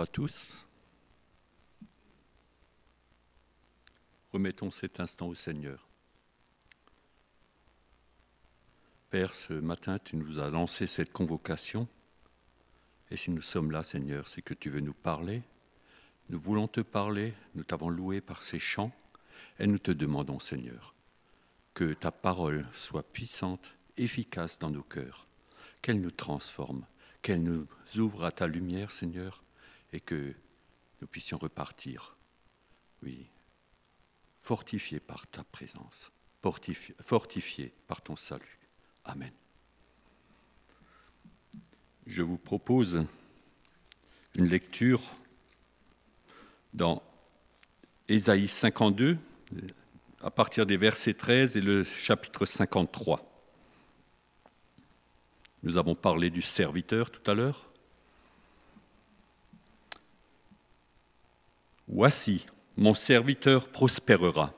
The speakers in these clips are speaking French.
à tous. Remettons cet instant au Seigneur. Père, ce matin, tu nous as lancé cette convocation. Et si nous sommes là, Seigneur, c'est que tu veux nous parler. Nous voulons te parler, nous t'avons loué par ces chants, et nous te demandons, Seigneur, que ta parole soit puissante, efficace dans nos cœurs, qu'elle nous transforme, qu'elle nous ouvre à ta lumière, Seigneur, et que nous puissions repartir, oui, fortifiés par ta présence, fortifiés par ton salut. Amen. Je vous propose une lecture dans Ésaïe 52, à partir des versets 13 et le chapitre 53. Nous avons parlé du serviteur tout à l'heure. Voici, mon serviteur prospérera.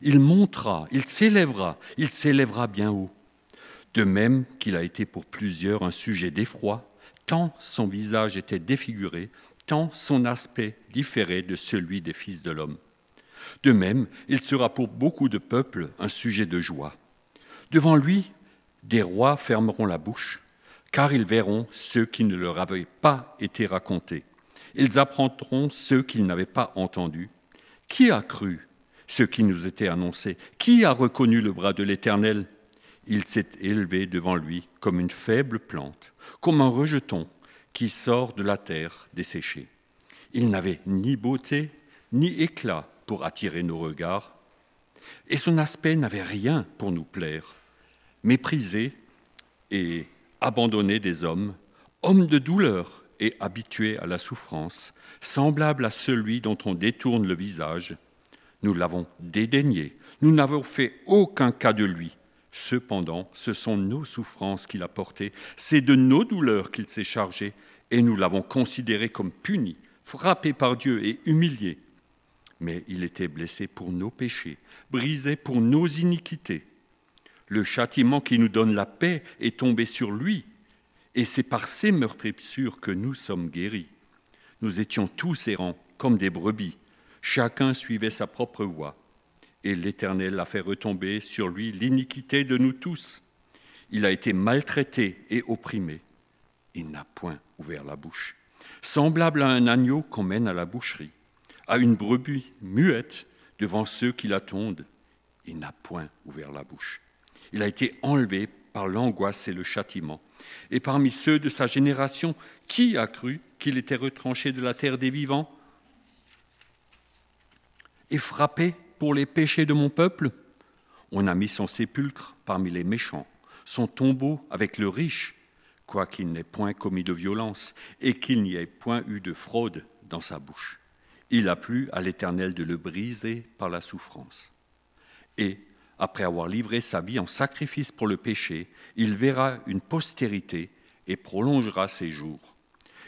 Il montera, il s'élèvera, il s'élèvera bien haut. De même qu'il a été pour plusieurs un sujet d'effroi, tant son visage était défiguré, tant son aspect différait de celui des fils de l'homme. De même, il sera pour beaucoup de peuples un sujet de joie. Devant lui, des rois fermeront la bouche, car ils verront ceux qui ne leur avaient pas été racontés ils apprendront ceux qu'ils n'avaient pas entendus. Qui a cru ce qui nous était annoncé? Qui a reconnu le bras de l'Éternel? Il s'est élevé devant lui comme une faible plante, comme un rejeton qui sort de la terre desséchée. Il n'avait ni beauté ni éclat pour attirer nos regards, et son aspect n'avait rien pour nous plaire. Méprisé et abandonné des hommes, homme de douleur, et habitué à la souffrance, semblable à celui dont on détourne le visage. Nous l'avons dédaigné, nous n'avons fait aucun cas de lui. Cependant, ce sont nos souffrances qu'il a portées, c'est de nos douleurs qu'il s'est chargé, et nous l'avons considéré comme puni, frappé par Dieu et humilié. Mais il était blessé pour nos péchés, brisé pour nos iniquités. Le châtiment qui nous donne la paix est tombé sur lui, et c'est par ces meurtrissures que nous sommes guéris. Nous étions tous errants, comme des brebis. Chacun suivait sa propre voie. Et l'Éternel a fait retomber sur lui l'iniquité de nous tous. Il a été maltraité et opprimé. Il n'a point ouvert la bouche. Semblable à un agneau qu'on mène à la boucherie, à une brebis muette devant ceux qui l'attendent. Il n'a point ouvert la bouche. Il a été enlevé par l'angoisse et le châtiment. Et parmi ceux de sa génération, qui a cru qu'il était retranché de la terre des vivants et frappé pour les péchés de mon peuple? On a mis son sépulcre parmi les méchants, son tombeau avec le riche, quoiqu'il n'ait point commis de violence et qu'il n'y ait point eu de fraude dans sa bouche. Il a plu à l'Éternel de le briser par la souffrance. Et après avoir livré sa vie en sacrifice pour le péché, il verra une postérité et prolongera ses jours.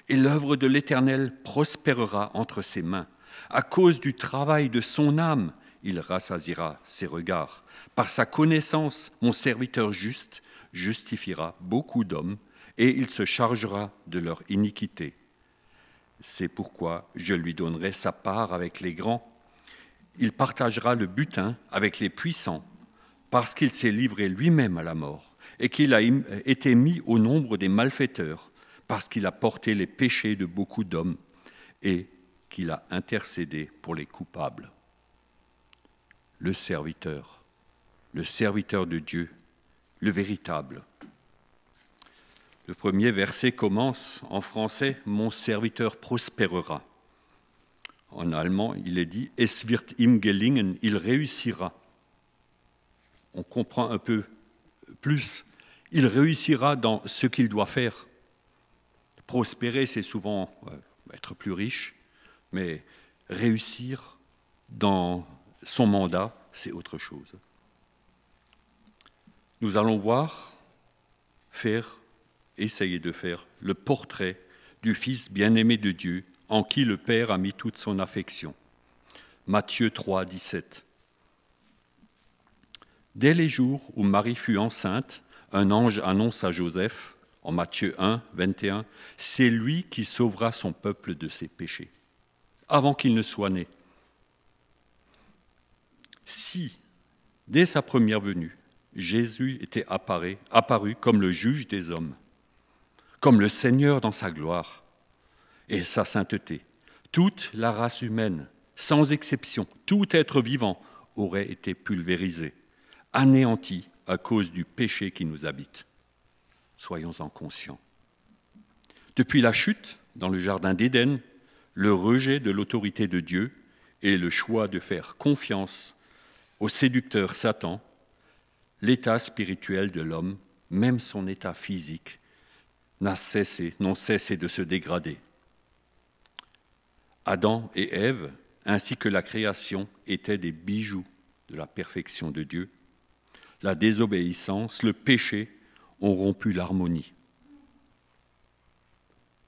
Et l'œuvre de l'Éternel prospérera entre ses mains. À cause du travail de son âme, il rassasira ses regards. Par sa connaissance, mon serviteur juste justifiera beaucoup d'hommes, et il se chargera de leur iniquité. C'est pourquoi je lui donnerai sa part avec les grands. Il partagera le butin avec les puissants parce qu'il s'est livré lui-même à la mort et qu'il a été mis au nombre des malfaiteurs, parce qu'il a porté les péchés de beaucoup d'hommes et qu'il a intercédé pour les coupables. Le serviteur, le serviteur de Dieu, le véritable. Le premier verset commence en français Mon serviteur prospérera. En allemand, il est dit Es wird ihm gelingen, il réussira on comprend un peu plus, il réussira dans ce qu'il doit faire. Prospérer, c'est souvent euh, être plus riche, mais réussir dans son mandat, c'est autre chose. Nous allons voir, faire, essayer de faire le portrait du Fils bien-aimé de Dieu, en qui le Père a mis toute son affection. Matthieu 3, 17. Dès les jours où Marie fut enceinte, un ange annonce à Joseph, en Matthieu 1, 21, c'est lui qui sauvera son peuple de ses péchés, avant qu'il ne soit né. Si, dès sa première venue, Jésus était apparu, apparu comme le juge des hommes, comme le Seigneur dans sa gloire et sa sainteté, toute la race humaine, sans exception, tout être vivant aurait été pulvérisé, anéanti à cause du péché qui nous habite. Soyons-en conscients. Depuis la chute dans le Jardin d'Éden, le rejet de l'autorité de Dieu et le choix de faire confiance au séducteur Satan, l'état spirituel de l'homme, même son état physique, n'a cessé, cessé de se dégrader. Adam et Ève, ainsi que la création, étaient des bijoux de la perfection de Dieu. La désobéissance, le péché ont rompu l'harmonie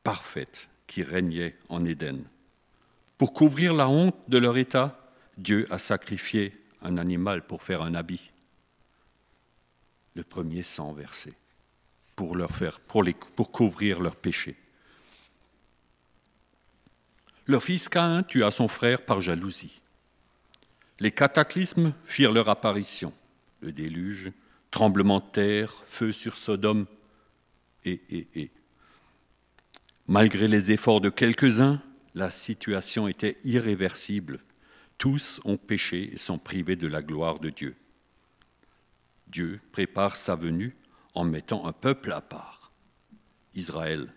parfaite qui régnait en Éden. Pour couvrir la honte de leur état, Dieu a sacrifié un animal pour faire un habit. Le premier sang versé pour, leur faire, pour, couvrir leurs péchés. Leur fils Caïn tua son frère par jalousie. Les cataclysmes firent leur apparition. Le déluge, tremblement de terre, feu sur Sodome, et, et, et. Malgré les efforts de quelques-uns, la situation était irréversible. Tous ont péché et sont privés de la gloire de Dieu. Dieu prépare sa venue en mettant un peuple à part, Israël.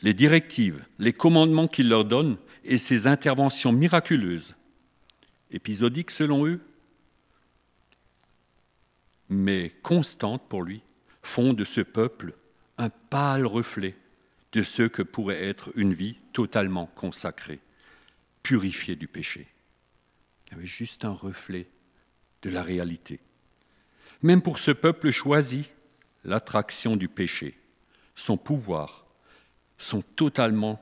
Les directives, les commandements qu'il leur donne et ses interventions miraculeuses, épisodiques selon eux, mais constantes pour lui, font de ce peuple un pâle reflet de ce que pourrait être une vie totalement consacrée, purifiée du péché. Il y avait juste un reflet de la réalité. Même pour ce peuple choisi, l'attraction du péché, son pouvoir, sont totalement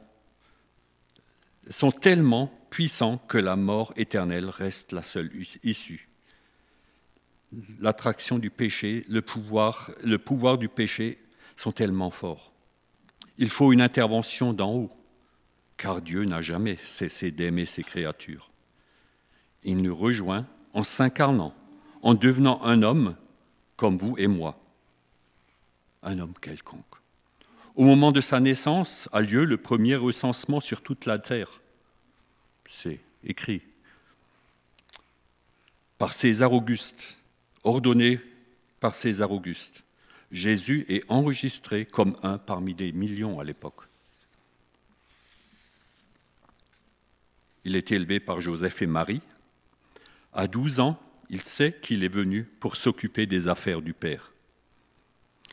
sont tellement puissants que la mort éternelle reste la seule issue. L'attraction du péché, le pouvoir, le pouvoir du péché sont tellement forts. Il faut une intervention d'en haut, car Dieu n'a jamais cessé d'aimer ses créatures. Il nous rejoint en s'incarnant, en devenant un homme comme vous et moi, un homme quelconque. Au moment de sa naissance a lieu le premier recensement sur toute la terre. C'est écrit par César Auguste, ordonné par César Auguste. Jésus est enregistré comme un parmi des millions à l'époque. Il est élevé par Joseph et Marie. À 12 ans, il sait qu'il est venu pour s'occuper des affaires du Père.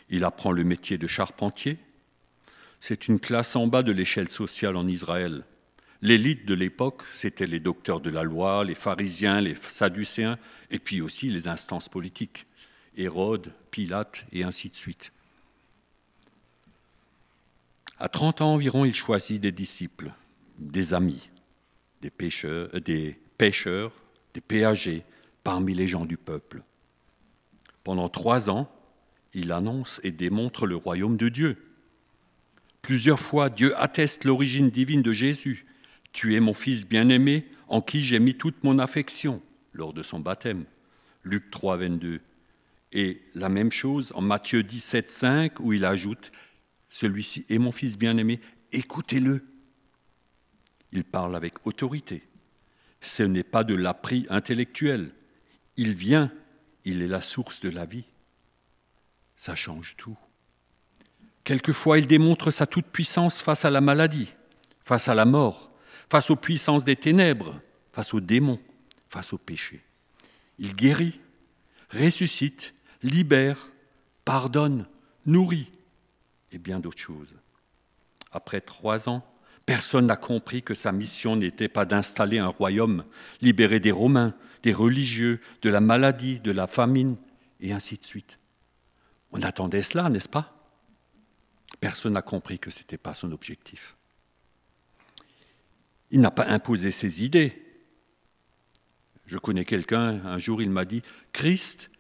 Il apprend le métier de charpentier. C'est une classe en bas de l'échelle sociale en Israël. L'élite de l'époque, c'était les docteurs de la loi, les pharisiens, les sadducéens, et puis aussi les instances politiques, Hérode, Pilate, et ainsi de suite. À 30 ans environ, il choisit des disciples, des amis, des pêcheurs, des, pêcheurs, des péagers, parmi les gens du peuple. Pendant trois ans, il annonce et démontre le royaume de Dieu. Plusieurs fois, Dieu atteste l'origine divine de Jésus. Tu es mon Fils bien-aimé, en qui j'ai mis toute mon affection, lors de son baptême. Luc 3, 22. Et la même chose en Matthieu 17, 5, où il ajoute Celui-ci est mon Fils bien-aimé, écoutez-le. Il parle avec autorité. Ce n'est pas de l'appris intellectuel. Il vient, il est la source de la vie ça change tout. Quelquefois, il démontre sa toute-puissance face à la maladie, face à la mort, face aux puissances des ténèbres, face aux démons, face au péché. Il guérit, ressuscite, libère, pardonne, nourrit et bien d'autres choses. Après trois ans, personne n'a compris que sa mission n'était pas d'installer un royaume libéré des Romains, des religieux, de la maladie, de la famine, et ainsi de suite. On attendait cela, n'est-ce pas? Personne n'a compris que ce n'était pas son objectif. Il n'a pas imposé ses idées. Je connais quelqu'un, un jour il m'a dit, Christ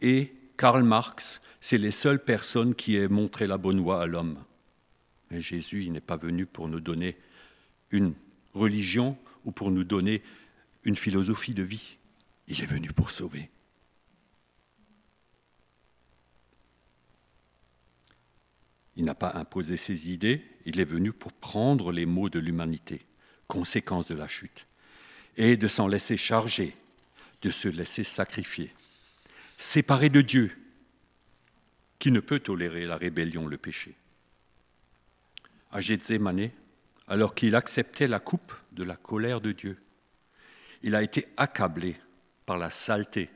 et Karl Marx, c'est les seules personnes qui aient montré la bonne voie à l'homme. Mais Jésus, il n'est pas venu pour nous donner une religion ou pour nous donner une philosophie de vie. Il est venu pour sauver. Il n'a pas imposé ses idées, il est venu pour prendre les maux de l'humanité, conséquence de la chute, et de s'en laisser charger, de se laisser sacrifier. Séparé de Dieu, qui ne peut tolérer la rébellion, le péché. À Gethsemane, alors qu'il acceptait la coupe de la colère de Dieu, il a été accablé par la saleté,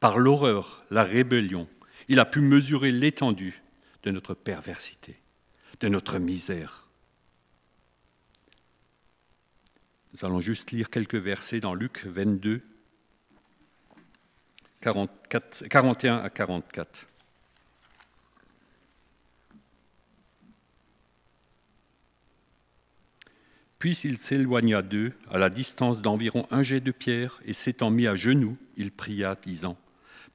par l'horreur, la rébellion. Il a pu mesurer l'étendue de notre perversité, de notre misère. Nous allons juste lire quelques versets dans Luc 22, 44, 41 à 44. Puis il s'éloigna d'eux à la distance d'environ un jet de pierre, et s'étant mis à genoux, il pria, disant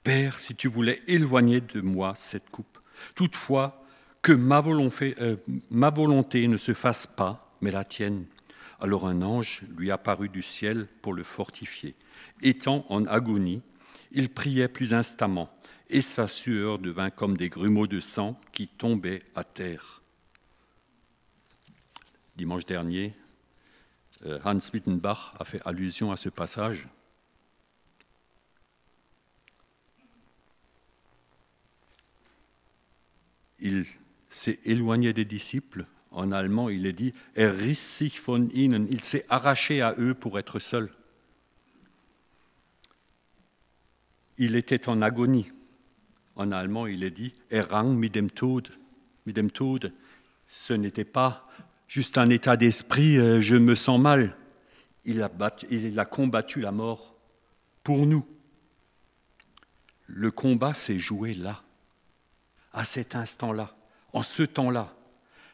Père, si tu voulais éloigner de moi cette coupe, toutefois que ma volonté, euh, ma volonté ne se fasse pas, mais la tienne. Alors un ange lui apparut du ciel pour le fortifier. Étant en agonie, il priait plus instamment, et sa sueur devint comme des grumeaux de sang qui tombaient à terre. Dimanche dernier, euh, Hans Wittenbach a fait allusion à ce passage. Il s'est éloigné des disciples. En allemand, il est dit Er sich von ihnen. Il s'est arraché à eux pour être seul. Il était en agonie. En allemand, il est dit Er rang mit dem Tod. Mit dem Tod. Ce n'était pas juste un état d'esprit, euh, je me sens mal. Il a, il a combattu la mort pour nous. Le combat s'est joué là, à cet instant-là, en ce temps-là.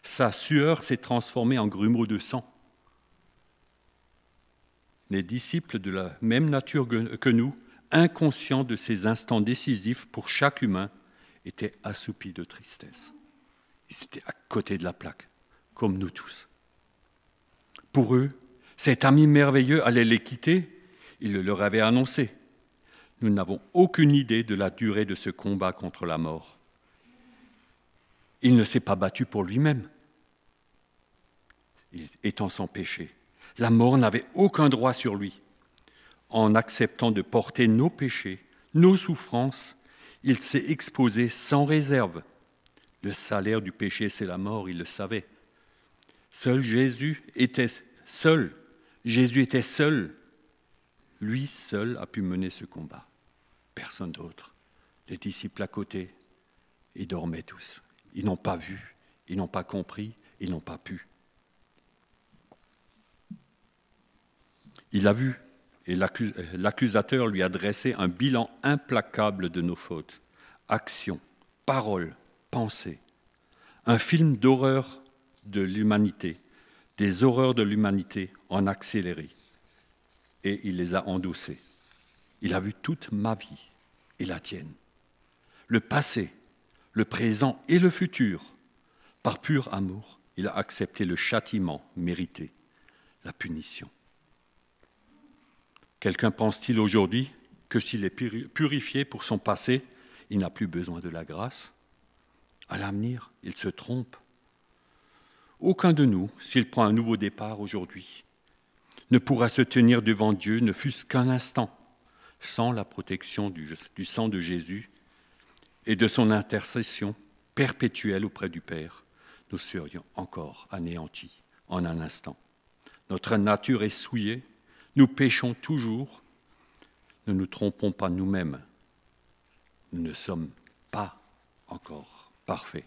Sa sueur s'est transformée en grumeaux de sang. Les disciples de la même nature que nous, inconscients de ces instants décisifs pour chaque humain, étaient assoupis de tristesse. Ils étaient à côté de la plaque comme nous tous. Pour eux, cet ami merveilleux allait les quitter, il le leur avait annoncé. Nous n'avons aucune idée de la durée de ce combat contre la mort. Il ne s'est pas battu pour lui-même, étant sans péché. La mort n'avait aucun droit sur lui. En acceptant de porter nos péchés, nos souffrances, il s'est exposé sans réserve. Le salaire du péché, c'est la mort, il le savait. Seul Jésus était seul. Jésus était seul. Lui seul a pu mener ce combat. Personne d'autre. Les disciples à côté, ils dormaient tous. Ils n'ont pas vu, ils n'ont pas compris, ils n'ont pas pu. Il a vu et l'accusateur lui a dressé un bilan implacable de nos fautes, actions, paroles, pensées, un film d'horreur de l'humanité, des horreurs de l'humanité en accéléré. Et il les a endossées. Il a vu toute ma vie et la tienne. Le passé, le présent et le futur. Par pur amour, il a accepté le châtiment mérité, la punition. Quelqu'un pense-t-il aujourd'hui que s'il est purifié pour son passé, il n'a plus besoin de la grâce? À l'avenir, il se trompe. Aucun de nous, s'il prend un nouveau départ aujourd'hui, ne pourra se tenir devant Dieu, ne fût-ce qu'un instant, sans la protection du, sang de Jésus et de son intercession perpétuelle auprès du Père. Nous serions encore anéantis en un instant. Notre nature est souillée, nous péchons toujours, ne nous trompons pas nous-mêmes, nous ne sommes pas encore parfaits.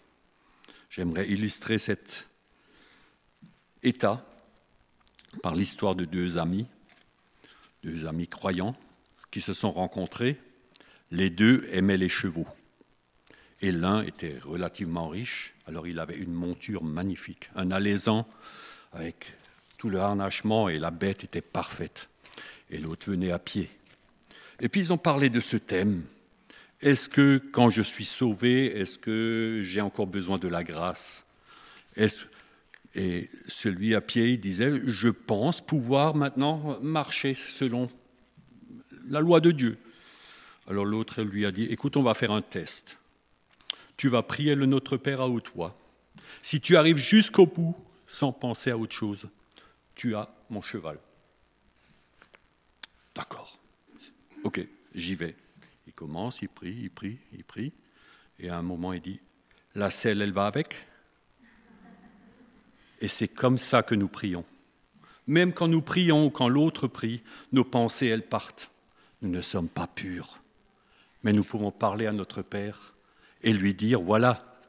J'aimerais illustrer cette état par l'histoire de deux amis, deux amis croyants qui se sont rencontrés. Les deux aimaient les chevaux. Et l'un était relativement riche, alors il avait une monture magnifique, un alezan avec tout le harnachement et la bête était parfaite. Et l'autre venait à pied. Et puis ils ont parlé de ce thème. Est-ce que quand je suis sauvé, est-ce que j'ai encore besoin de la grâce? Et celui à pied, il disait, je pense pouvoir maintenant marcher selon la loi de Dieu. Alors l'autre lui a dit, écoute, on va faire un test. Tu vas prier le Notre Père à haute voix. Si tu arrives jusqu'au bout sans penser à autre chose, tu as mon cheval. D'accord. Ok, j'y vais. Il commence, il prie, il prie, il prie. Et à un moment, il dit, la selle, elle va avec? Et c'est comme ça que nous prions. Même quand nous prions ou quand l'autre prie, nos pensées, elles partent. Nous ne sommes pas purs. Mais nous pouvons parler à notre Père et lui dire, voilà,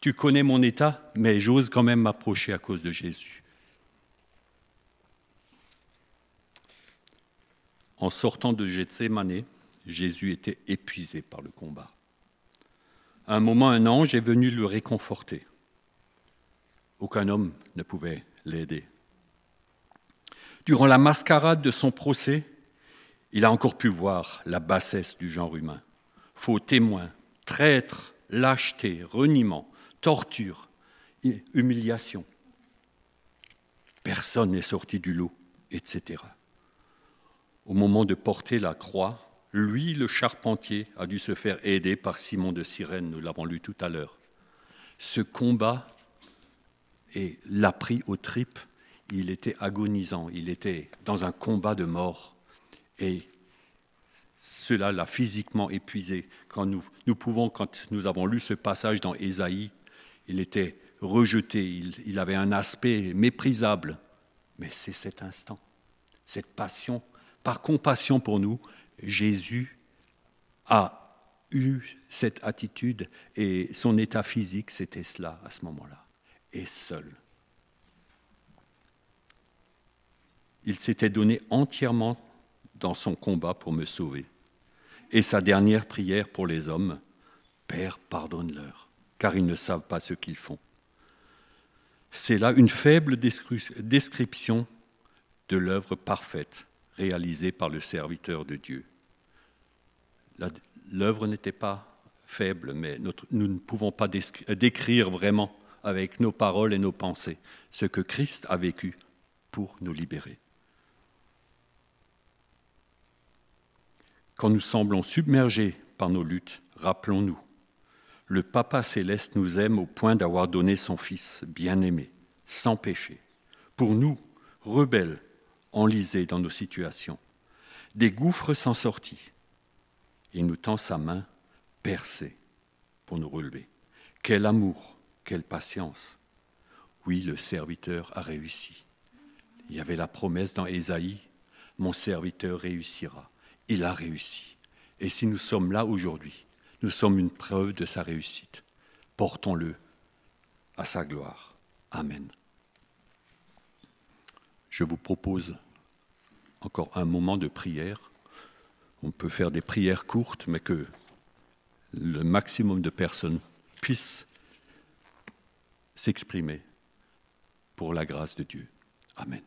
tu connais mon état, mais j'ose quand même m'approcher à cause de Jésus. En sortant de Gethsemane, Jésus était épuisé par le combat. À un moment, un ange est venu le réconforter. Aucun homme ne pouvait l'aider. Durant la mascarade de son procès, il a encore pu voir la bassesse du genre humain. Faux témoins, traîtres, lâcheté, reniement, torture, humiliation. Personne n'est sorti du lot, etc au moment de porter la croix, lui, le charpentier, a dû se faire aider par Simon de Cyrène, nous l'avons lu tout à l'heure. Ce combat et l'a pris aux tripes, il était agonisant, il était dans un combat de mort. Et cela l'a physiquement épuisé. Quand nous, nous pouvons, quand nous avons lu ce passage dans Ésaïe, il était rejeté, il, il avait un aspect méprisable. Mais c'est cet instant, cette passion par compassion pour nous, Jésus a eu cette attitude et son état physique, c'était cela à ce moment-là, et seul. Il s'était donné entièrement dans son combat pour me sauver. Et sa dernière prière pour les hommes, Père, pardonne-leur, car ils ne savent pas ce qu'ils font. C'est là une faible description de l'œuvre parfaite réalisé par le serviteur de Dieu. L'œuvre n'était pas faible, mais nous ne pouvons pas décrire vraiment avec nos paroles et nos pensées ce que Christ a vécu pour nous libérer. Quand nous semblons submergés par nos luttes, rappelons-nous, le Papa céleste nous aime au point d'avoir donné son Fils bien-aimé, sans péché, pour nous, rebelles, enlisés dans nos situations, des gouffres sans sortie. Il nous tend sa main percée pour nous relever. Quel amour, quelle patience. Oui, le serviteur a réussi. Il y avait la promesse dans Ésaïe, mon serviteur réussira. Il a réussi. Et si nous sommes là aujourd'hui, nous sommes une preuve de sa réussite. Portons-le à sa gloire. Amen je vous propose encore un moment de prière. On peut faire des prières courtes, mais que le maximum de personnes puissent s'exprimer pour la grâce de Dieu. Amen.